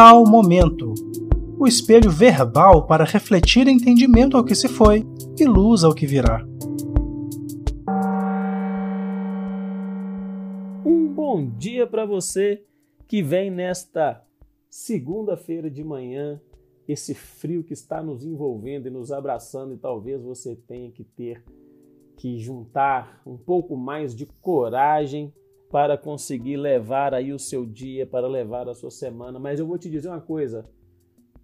Mental Momento o espelho verbal para refletir entendimento ao que se foi e luz ao que virá. Um bom dia para você que vem nesta segunda-feira de manhã, esse frio que está nos envolvendo e nos abraçando, e talvez você tenha que ter que juntar um pouco mais de coragem para conseguir levar aí o seu dia, para levar a sua semana. Mas eu vou te dizer uma coisa: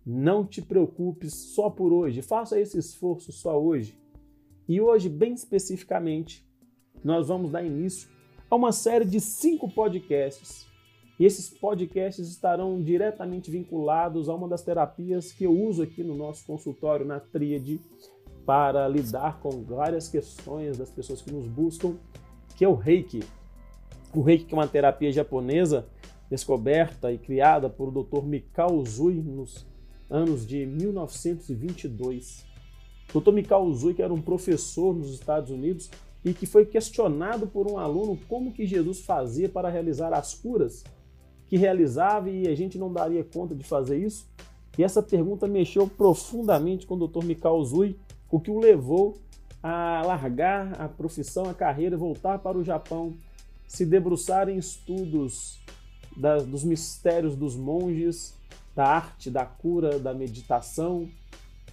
não te preocupes só por hoje, faça esse esforço só hoje. E hoje, bem especificamente, nós vamos dar início a uma série de cinco podcasts. E esses podcasts estarão diretamente vinculados a uma das terapias que eu uso aqui no nosso consultório, na Tríade, para lidar com várias questões das pessoas que nos buscam, que é o Reiki. O Reiki é uma terapia japonesa descoberta e criada por Dr. Mikao Uzui nos anos de 1922. Dr. Mikao Uzui, que era um professor nos Estados Unidos e que foi questionado por um aluno como que Jesus fazia para realizar as curas que realizava e a gente não daria conta de fazer isso. E essa pergunta mexeu profundamente com o Dr. Mikao Uzui, o que o levou a largar a profissão, a carreira, voltar para o Japão, se debruçar em estudos das, dos mistérios dos monges, da arte, da cura, da meditação,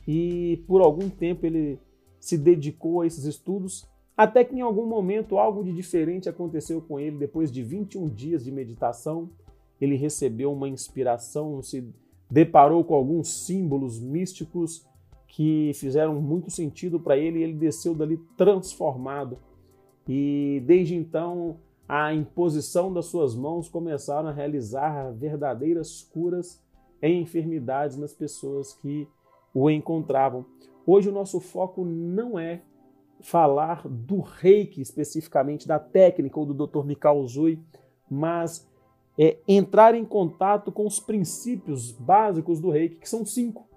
e por algum tempo ele se dedicou a esses estudos, até que em algum momento algo de diferente aconteceu com ele. Depois de 21 dias de meditação, ele recebeu uma inspiração, se deparou com alguns símbolos místicos que fizeram muito sentido para ele e ele desceu dali transformado. E desde então, a imposição das suas mãos começaram a realizar verdadeiras curas em enfermidades nas pessoas que o encontravam. Hoje o nosso foco não é falar do reiki especificamente, da técnica ou do Dr. Mikao Zui, mas é entrar em contato com os princípios básicos do reiki, que são cinco.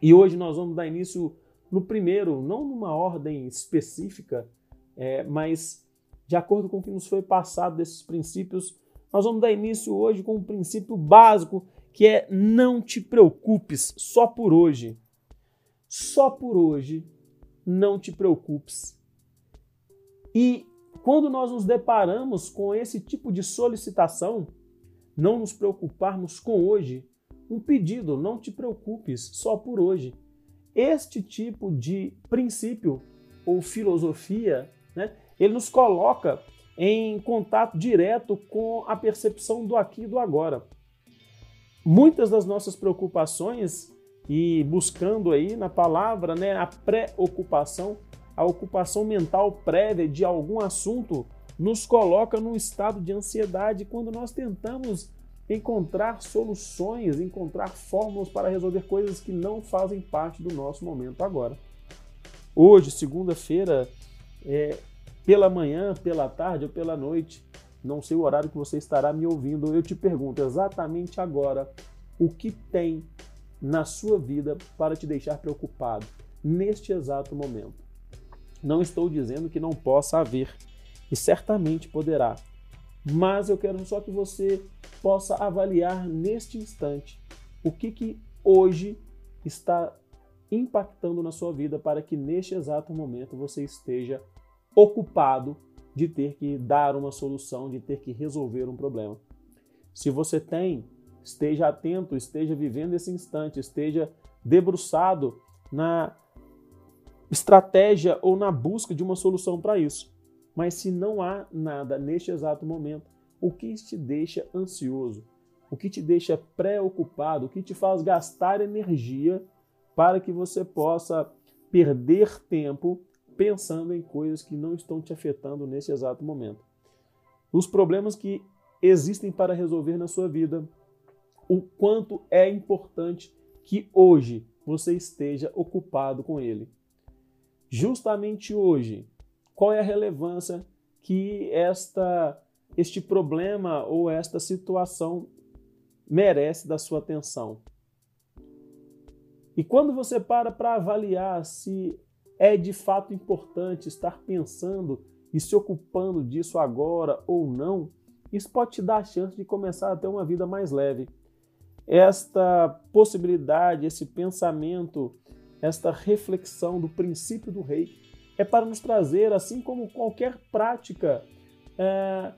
E hoje nós vamos dar início no primeiro, não numa ordem específica, é, mas de acordo com o que nos foi passado desses princípios, nós vamos dar início hoje com um princípio básico que é não te preocupes só por hoje. Só por hoje, não te preocupes. E quando nós nos deparamos com esse tipo de solicitação, não nos preocuparmos com hoje, um pedido, não te preocupes só por hoje. Este tipo de princípio ou filosofia, né, ele nos coloca em contato direto com a percepção do aqui e do agora. Muitas das nossas preocupações e buscando aí na palavra, né, a preocupação, a ocupação mental prévia de algum assunto nos coloca num estado de ansiedade quando nós tentamos encontrar soluções, encontrar fórmulas para resolver coisas que não fazem parte do nosso momento agora. Hoje, segunda-feira, é, pela manhã, pela tarde ou pela noite, não sei o horário que você estará me ouvindo, eu te pergunto exatamente agora o que tem na sua vida para te deixar preocupado neste exato momento. Não estou dizendo que não possa haver, e certamente poderá, mas eu quero só que você possa avaliar neste instante o que, que hoje está impactando na sua vida para que neste exato momento você esteja ocupado de ter que dar uma solução, de ter que resolver um problema. Se você tem, esteja atento, esteja vivendo esse instante, esteja debruçado na estratégia ou na busca de uma solução para isso. Mas se não há nada neste exato momento, o que te deixa ansioso? O que te deixa preocupado? O que te faz gastar energia para que você possa perder tempo pensando em coisas que não estão te afetando nesse exato momento. Os problemas que existem para resolver na sua vida, o quanto é importante que hoje você esteja ocupado com ele. Justamente hoje, qual é a relevância que esta este problema ou esta situação merece da sua atenção? E quando você para para avaliar se é de fato importante estar pensando e se ocupando disso agora ou não, isso pode te dar a chance de começar a ter uma vida mais leve. esta possibilidade, esse pensamento, esta reflexão do princípio do rei é para nos trazer, assim como qualquer prática é,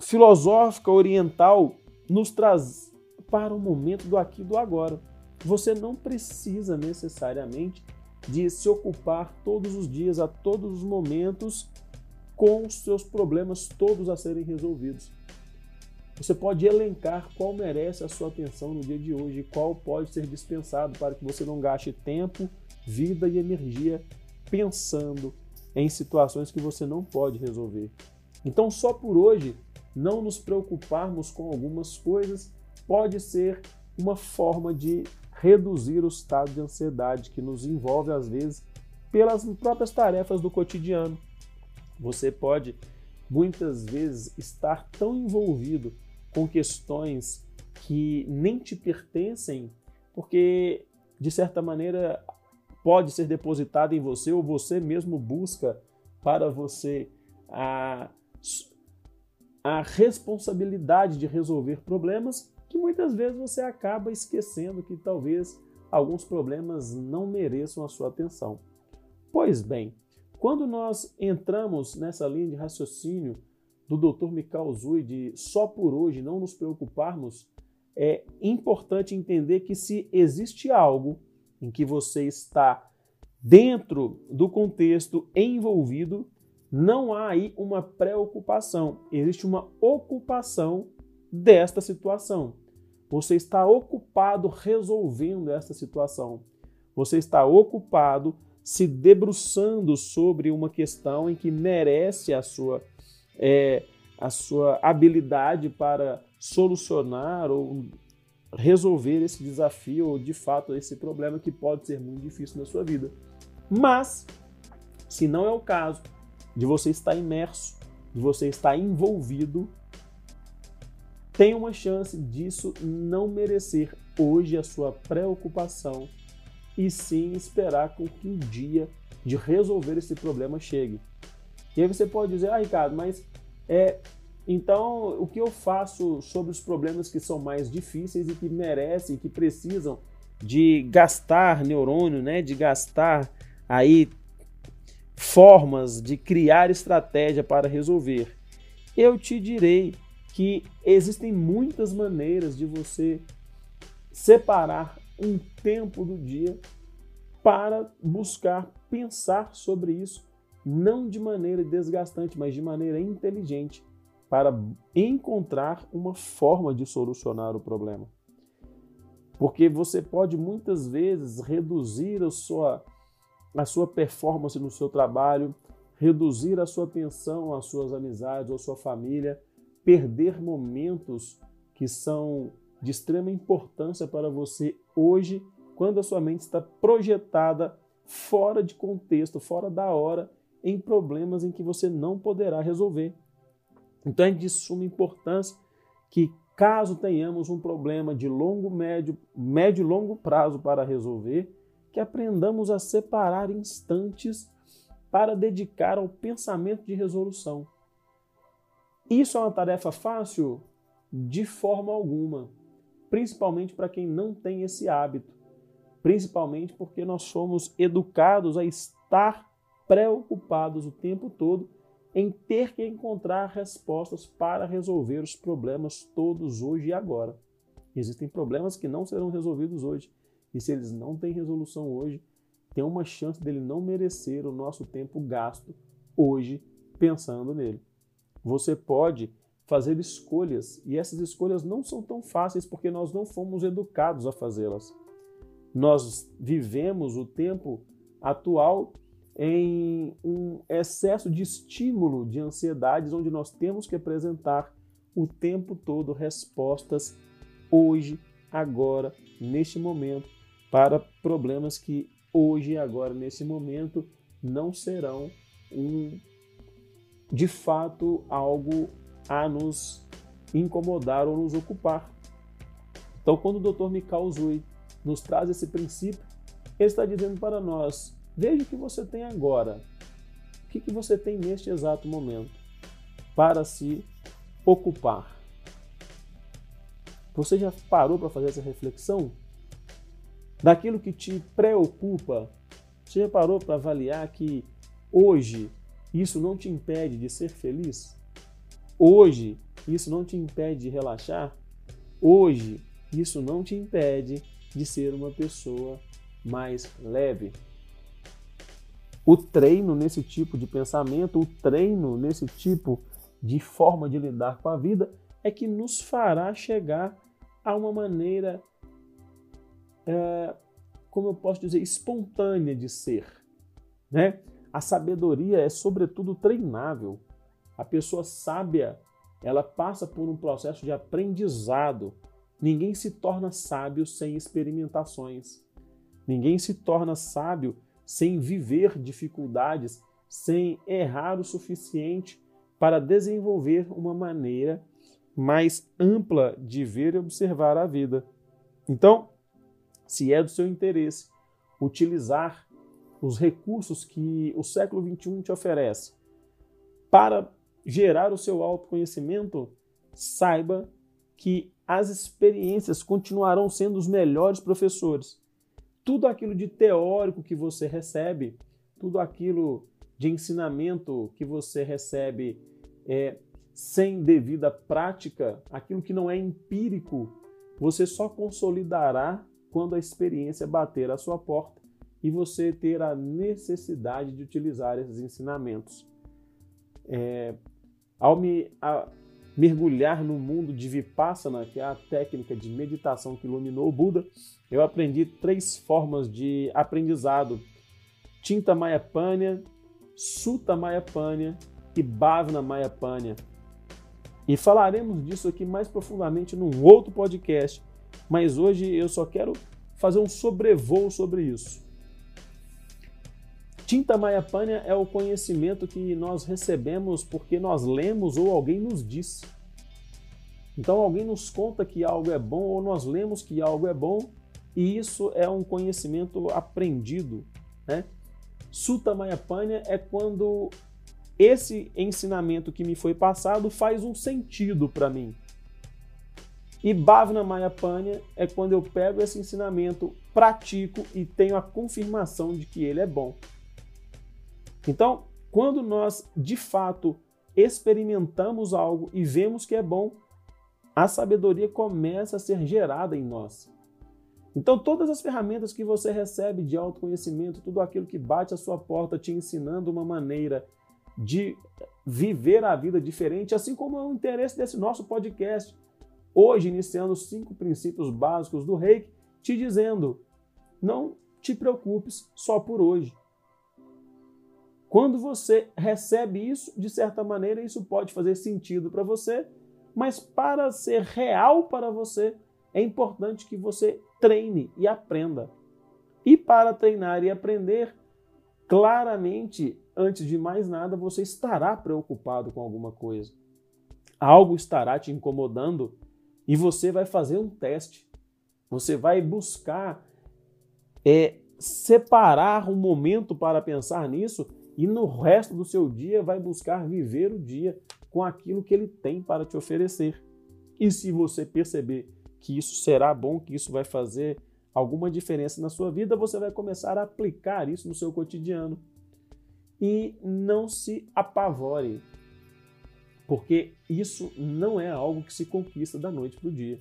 filosófica oriental, nos traz para o momento do aqui e do agora. Você não precisa necessariamente de se ocupar todos os dias, a todos os momentos, com os seus problemas todos a serem resolvidos. Você pode elencar qual merece a sua atenção no dia de hoje e qual pode ser dispensado para que você não gaste tempo, vida e energia pensando em situações que você não pode resolver. Então, só por hoje, não nos preocuparmos com algumas coisas pode ser uma forma de reduzir o estado de ansiedade que nos envolve às vezes pelas próprias tarefas do cotidiano. Você pode muitas vezes estar tão envolvido com questões que nem te pertencem, porque de certa maneira pode ser depositado em você ou você mesmo busca para você a, a responsabilidade de resolver problemas que muitas vezes você acaba esquecendo que talvez alguns problemas não mereçam a sua atenção. Pois bem, quando nós entramos nessa linha de raciocínio do Dr. Mikhail Zui de só por hoje não nos preocuparmos, é importante entender que se existe algo em que você está dentro do contexto envolvido, não há aí uma preocupação, existe uma ocupação desta situação. Você está ocupado resolvendo esta situação. Você está ocupado se debruçando sobre uma questão em que merece a sua, é, a sua habilidade para solucionar ou resolver esse desafio ou de fato esse problema que pode ser muito difícil na sua vida. Mas, se não é o caso de você estar imerso, de você estar envolvido tem uma chance disso não merecer hoje a sua preocupação e sim esperar com que o dia de resolver esse problema chegue. E aí você pode dizer, ah, Ricardo, mas é, então o que eu faço sobre os problemas que são mais difíceis e que merecem, que precisam de gastar neurônio, né, de gastar aí formas de criar estratégia para resolver? Eu te direi que existem muitas maneiras de você separar um tempo do dia para buscar pensar sobre isso, não de maneira desgastante, mas de maneira inteligente, para encontrar uma forma de solucionar o problema. Porque você pode muitas vezes reduzir a sua, a sua performance no seu trabalho, reduzir a sua atenção às suas amizades ou à sua família, perder momentos que são de extrema importância para você hoje, quando a sua mente está projetada fora de contexto, fora da hora, em problemas em que você não poderá resolver. Então é de suma importância que, caso tenhamos um problema de longo, médio, médio e longo prazo para resolver, que aprendamos a separar instantes para dedicar ao pensamento de resolução. Isso é uma tarefa fácil? De forma alguma, principalmente para quem não tem esse hábito, principalmente porque nós somos educados a estar preocupados o tempo todo em ter que encontrar respostas para resolver os problemas todos hoje e agora. Existem problemas que não serão resolvidos hoje, e se eles não têm resolução hoje, tem uma chance dele não merecer o nosso tempo gasto hoje pensando nele você pode fazer escolhas e essas escolhas não são tão fáceis porque nós não fomos educados a fazê-las. Nós vivemos o tempo atual em um excesso de estímulo de ansiedades onde nós temos que apresentar o tempo todo respostas hoje, agora, neste momento, para problemas que hoje agora, nesse momento, não serão um de fato algo a nos incomodar ou nos ocupar. Então, quando o Dr. Mikao Zui nos traz esse princípio, ele está dizendo para nós: veja o que você tem agora, o que, que você tem neste exato momento para se ocupar. Você já parou para fazer essa reflexão? Daquilo que te preocupa, você já parou para avaliar que hoje isso não te impede de ser feliz? Hoje isso não te impede de relaxar? Hoje isso não te impede de ser uma pessoa mais leve? O treino nesse tipo de pensamento, o treino nesse tipo de forma de lidar com a vida é que nos fará chegar a uma maneira, é, como eu posso dizer, espontânea de ser. Né? A sabedoria é, sobretudo, treinável. A pessoa sábia, ela passa por um processo de aprendizado. Ninguém se torna sábio sem experimentações. Ninguém se torna sábio sem viver dificuldades, sem errar o suficiente para desenvolver uma maneira mais ampla de ver e observar a vida. Então, se é do seu interesse utilizar os recursos que o século XXI te oferece para gerar o seu autoconhecimento, saiba que as experiências continuarão sendo os melhores professores. Tudo aquilo de teórico que você recebe, tudo aquilo de ensinamento que você recebe é, sem devida prática, aquilo que não é empírico, você só consolidará quando a experiência bater à sua porta e você ter a necessidade de utilizar esses ensinamentos. É, ao me a, mergulhar no mundo de Vipassana, que é a técnica de meditação que iluminou o Buda, eu aprendi três formas de aprendizado: Tinta Mayapanya, Sutta Mayapanya e Bhavana Mayapanya. E falaremos disso aqui mais profundamente num outro podcast, mas hoje eu só quero fazer um sobrevoo sobre isso. Tinta Mayapanya é o conhecimento que nós recebemos porque nós lemos ou alguém nos disse. Então alguém nos conta que algo é bom ou nós lemos que algo é bom e isso é um conhecimento aprendido. Né? Sutta Mayapanya é quando esse ensinamento que me foi passado faz um sentido para mim. E Bhavana Mayapanya é quando eu pego esse ensinamento, pratico e tenho a confirmação de que ele é bom. Então, quando nós de fato experimentamos algo e vemos que é bom, a sabedoria começa a ser gerada em nós. Então, todas as ferramentas que você recebe de autoconhecimento, tudo aquilo que bate à sua porta te ensinando uma maneira de viver a vida diferente, assim como é o interesse desse nosso podcast. Hoje, iniciando os cinco princípios básicos do reiki, te dizendo: não te preocupes só por hoje. Quando você recebe isso, de certa maneira, isso pode fazer sentido para você, mas para ser real para você, é importante que você treine e aprenda. E para treinar e aprender, claramente, antes de mais nada, você estará preocupado com alguma coisa. Algo estará te incomodando e você vai fazer um teste. Você vai buscar é, separar um momento para pensar nisso e no resto do seu dia vai buscar viver o dia com aquilo que ele tem para te oferecer. E se você perceber que isso será bom, que isso vai fazer alguma diferença na sua vida, você vai começar a aplicar isso no seu cotidiano. E não se apavore, porque isso não é algo que se conquista da noite para o dia.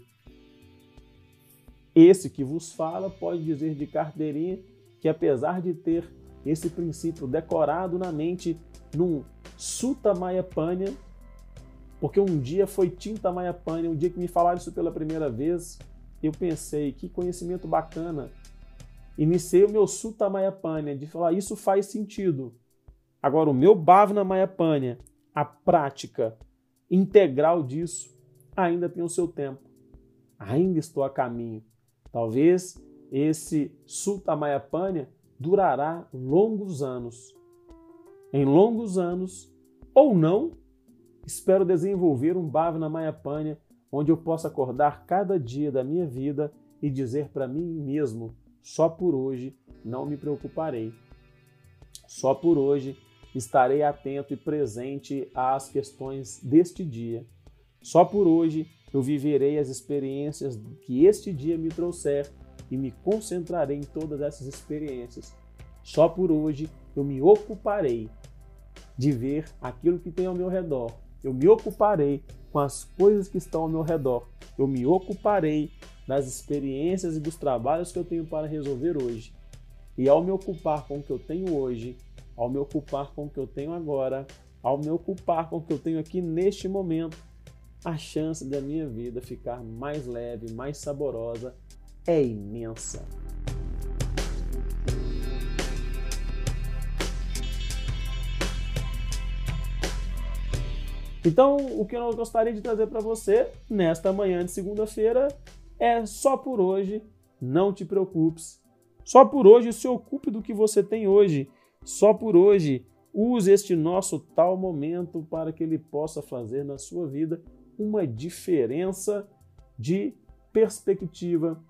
Esse que vos fala pode dizer de carteirinha que, apesar de ter esse princípio decorado na mente num Sutta Mayapanya, porque um dia foi Tinta Mayapanya, um dia que me falaram isso pela primeira vez, eu pensei, que conhecimento bacana. Iniciei o meu Sutta Mayapanya, de falar, isso faz sentido. Agora, o meu Bhavana Mayapanya, a prática integral disso, ainda tem o seu tempo. Ainda estou a caminho. Talvez esse Sutta Mayapanya durará longos anos. Em longos anos, ou não, espero desenvolver um Bhavana Mayapanya onde eu possa acordar cada dia da minha vida e dizer para mim mesmo: só por hoje não me preocuparei. Só por hoje estarei atento e presente às questões deste dia. Só por hoje eu viverei as experiências que este dia me trouxer e me concentrarei em todas essas experiências. Só por hoje eu me ocuparei de ver aquilo que tem ao meu redor. Eu me ocuparei com as coisas que estão ao meu redor. Eu me ocuparei das experiências e dos trabalhos que eu tenho para resolver hoje. E ao me ocupar com o que eu tenho hoje, ao me ocupar com o que eu tenho agora, ao me ocupar com o que eu tenho aqui neste momento, a chance da minha vida ficar mais leve, mais saborosa é imensa. Então, o que eu gostaria de trazer para você nesta manhã de segunda-feira é só por hoje, não te preocupes. Só por hoje se ocupe do que você tem hoje. Só por hoje use este nosso tal momento para que ele possa fazer na sua vida uma diferença de perspectiva,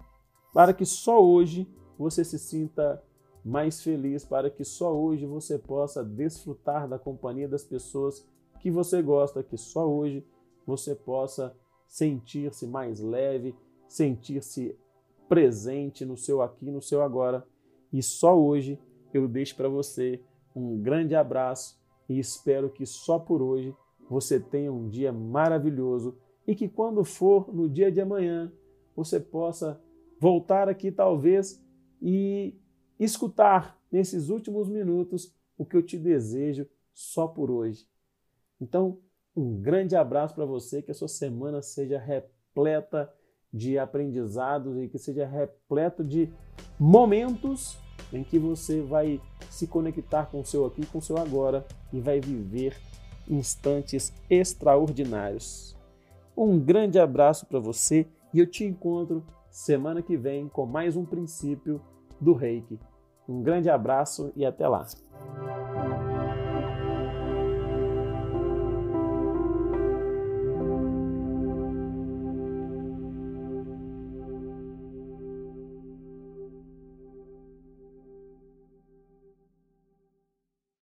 para que só hoje você se sinta mais feliz, para que só hoje você possa desfrutar da companhia das pessoas que você gosta, que só hoje você possa sentir-se mais leve, sentir-se presente no seu aqui, no seu agora. E só hoje eu deixo para você um grande abraço e espero que só por hoje você tenha um dia maravilhoso e que quando for no dia de amanhã você possa voltar aqui talvez e escutar nesses últimos minutos o que eu te desejo só por hoje. Então, um grande abraço para você, que a sua semana seja repleta de aprendizados e que seja repleto de momentos em que você vai se conectar com o seu aqui, com o seu agora e vai viver instantes extraordinários. Um grande abraço para você e eu te encontro semana que vem com mais um princípio do Reiki. Um grande abraço e até lá.